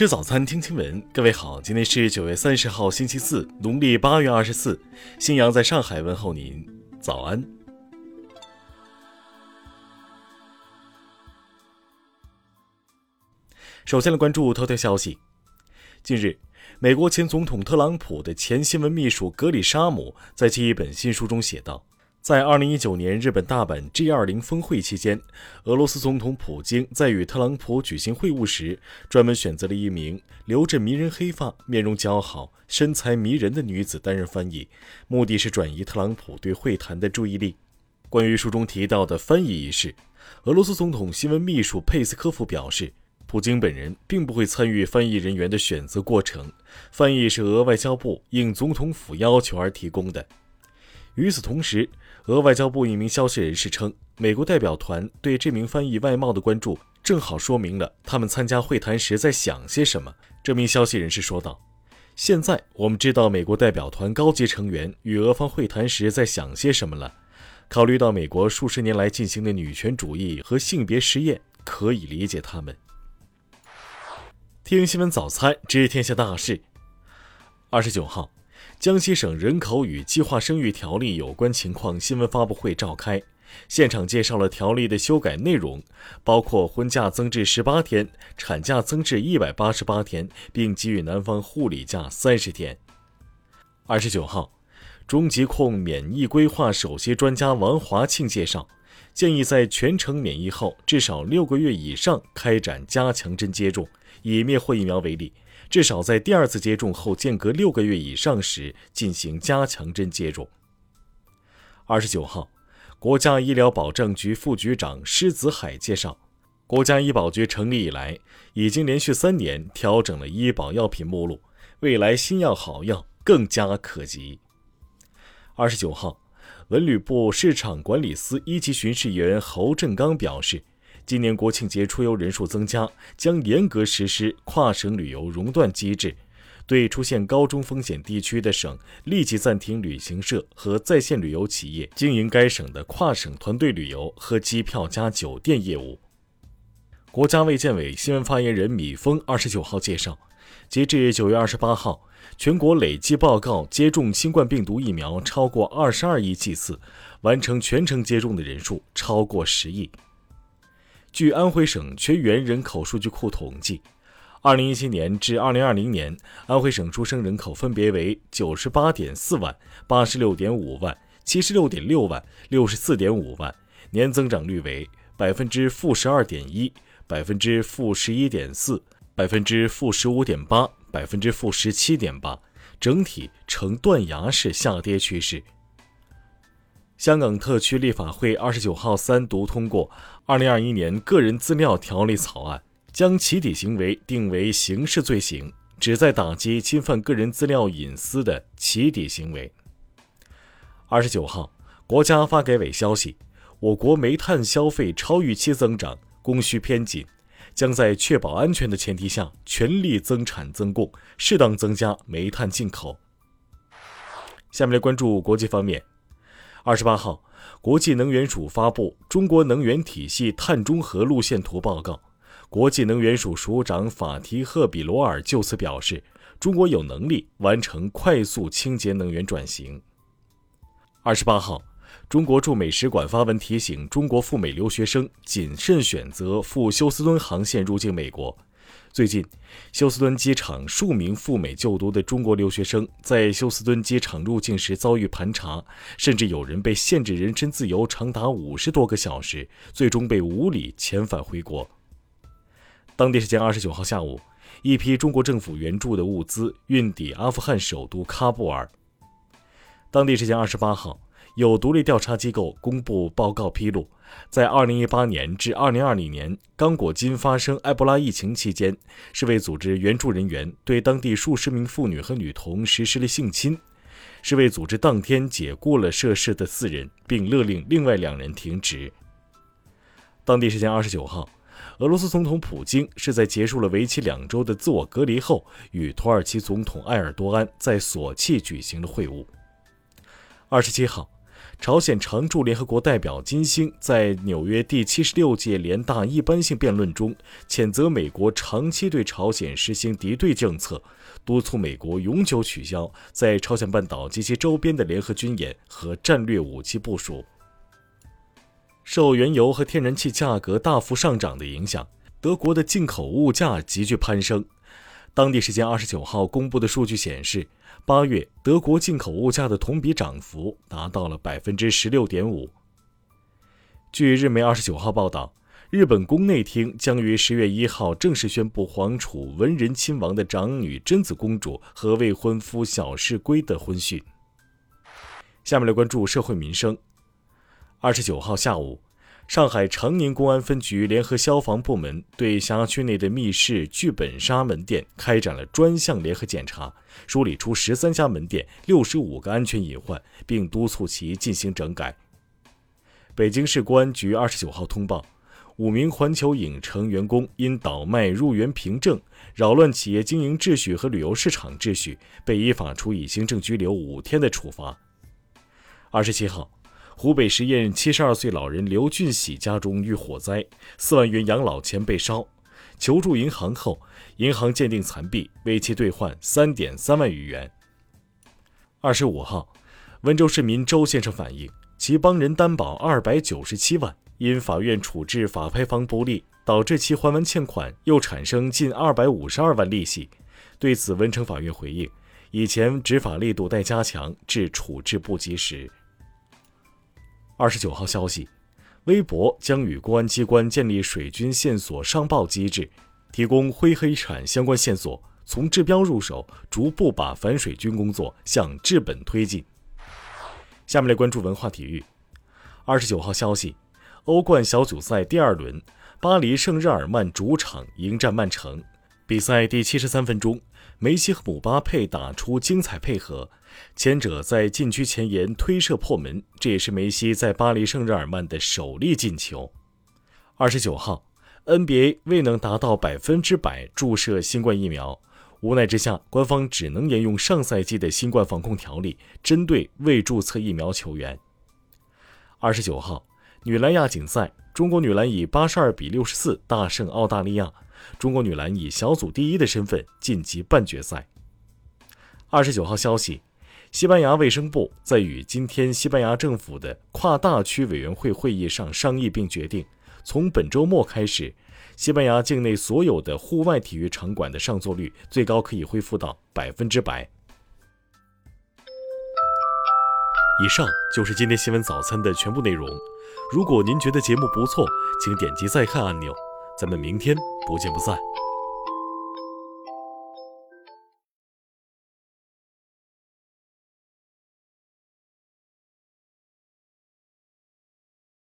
吃早餐，听新闻。各位好，今天是九月三十号，星期四，农历八月二十四。新阳在上海问候您，早安。首先来关注头条消息。近日，美国前总统特朗普的前新闻秘书格里沙姆在其一本新书中写道。在2019年日本大阪 G20 峰会期间，俄罗斯总统普京在与特朗普举行会晤时，专门选择了一名留着迷人黑发、面容姣好、身材迷人的女子担任翻译，目的是转移特朗普对会谈的注意力。关于书中提到的翻译一事，俄罗斯总统新闻秘书佩斯科夫表示，普京本人并不会参与翻译人员的选择过程，翻译是俄外交部应总统府要求而提供的。与此同时，俄外交部一名消息人士称，美国代表团对这名翻译外貌的关注，正好说明了他们参加会谈时在想些什么。这名消息人士说道：“现在我们知道美国代表团高级成员与俄方会谈时在想些什么了。考虑到美国数十年来进行的女权主义和性别实验，可以理解他们。”听新闻早餐知天下大事。二十九号。江西省人口与计划生育条例有关情况新闻发布会召开，现场介绍了条例的修改内容，包括婚假增至十八天，产假增至一百八十八天，并给予男方护理假三十天。二十九号，中疾控免疫规划首席专家王华庆介绍，建议在全程免疫后至少六个月以上开展加强针接种。以灭活疫苗为例。至少在第二次接种后间隔六个月以上时进行加强针接种。二十九号，国家医疗保障局副局长施子海介绍，国家医保局成立以来，已经连续三年调整了医保药品目录，未来新药好药更加可及。二十九号，文旅部市场管理司一级巡视员侯振刚表示。今年国庆节出游人数增加，将严格实施跨省旅游熔断机制，对出现高中风险地区的省立即暂停旅行社和在线旅游企业经营该省的跨省团队旅游和机票加酒店业务。国家卫健委新闻发言人米峰二十九号介绍，截至九月二十八号，全国累计报告接种新冠病毒疫苗超过二十二亿剂次，完成全程接种的人数超过十亿。据安徽省全员人口数据库统计，2017年至2020年，安徽省出生人口分别为98.4万、86.5万、76.6万、64.5万，年增长率为百分之负十二点一、百分之负十一点四、百分之负十五点八、百分之负十七点八，整体呈断崖式下跌趋势。香港特区立法会二十九号三读通过《二零二一年个人资料条例草案》，将起底行为定为刑事罪行，旨在打击侵犯个人资料隐私的起底行为。二十九号，国家发改委消息，我国煤炭消费超预期增长，供需偏紧，将在确保安全的前提下，全力增产增供，适当增加煤炭进口。下面来关注国际方面。二十八号，国际能源署发布《中国能源体系碳中和路线图报告》。国际能源署署长法提赫·比罗尔就此表示，中国有能力完成快速清洁能源转型。二十八号，中国驻美使馆发文提醒中国赴美留学生谨慎选择赴休斯敦航线入境美国。最近，休斯敦机场数名赴美就读的中国留学生在休斯敦机场入境时遭遇盘查，甚至有人被限制人身自由长达五十多个小时，最终被无理遣返回国。当地时间二十九号下午，一批中国政府援助的物资运抵阿富汗首都喀布尔。当地时间二十八号。有独立调查机构公布报告披露，在2018年至2020年刚果金发生埃博拉疫情期间，世卫组织援助人员对当地数十名妇女和女童实施了性侵。世卫组织当天解雇了涉事的四人，并勒令另外两人停职。当地时间29号，俄罗斯总统普京是在结束了为期两周的自我隔离后，与土耳其总统埃尔多安在索契举行了会晤。27号。朝鲜常驻联合国代表金星在纽约第七十六届联大一般性辩论中，谴责美国长期对朝鲜实行敌对政策，督促美国永久取消在朝鲜半岛及其周边的联合军演和战略武器部署。受原油和天然气价格大幅上涨的影响，德国的进口物价急剧攀升。当地时间二十九号公布的数据显示。八月，德国进口物价的同比涨幅达到了百分之十六点五。据日媒二十九号报道，日本宫内厅将于十月一号正式宣布皇储文仁亲王的长女贞子公主和未婚夫小室圭的婚讯。下面来关注社会民生。二十九号下午。上海长宁公安分局联合消防部门对辖区内的密室剧本杀门店开展了专项联合检查，梳理出十三家门店六十五个安全隐患，并督促其进行整改。北京市公安局二十九号通报，五名环球影城员工因倒卖入园凭证、扰乱企业经营秩序和旅游市场秩序，被依法处以行政拘留五天的处罚。二十七号。湖北十堰七十二岁老人刘俊喜家中遇火灾，四万元养老钱被烧，求助银行后，银行鉴定残币，为其兑换三点三万余元。二十五号，温州市民周先生反映，其帮人担保二百九十七万，因法院处置法拍房不利，导致其还完欠款又产生近二百五十二万利息。对此，温城法院回应，以前执法力度待加强，致处置不及时。二十九号消息，微博将与公安机关建立水军线索上报机制，提供灰黑产相关线索，从治标入手，逐步把反水军工作向治本推进。下面来关注文化体育。二十九号消息，欧冠小组赛第二轮，巴黎圣日耳曼主场迎战曼城。比赛第七十三分钟，梅西和姆巴佩打出精彩配合，前者在禁区前沿推射破门，这也是梅西在巴黎圣日耳曼的首粒进球。二十九号，NBA 未能达到百分之百注射新冠疫苗，无奈之下，官方只能沿用上赛季的新冠防控条例，针对未注册疫苗球员。二十九号，女篮亚锦赛，中国女篮以八十二比六十四大胜澳大利亚。中国女篮以小组第一的身份晋级半决赛。二十九号消息，西班牙卫生部在与今天西班牙政府的跨大区委员会会议上商议并决定，从本周末开始，西班牙境内所有的户外体育场馆的上座率最高可以恢复到百分之百。以上就是今天新闻早餐的全部内容。如果您觉得节目不错，请点击再看按钮。咱们明天不见不散。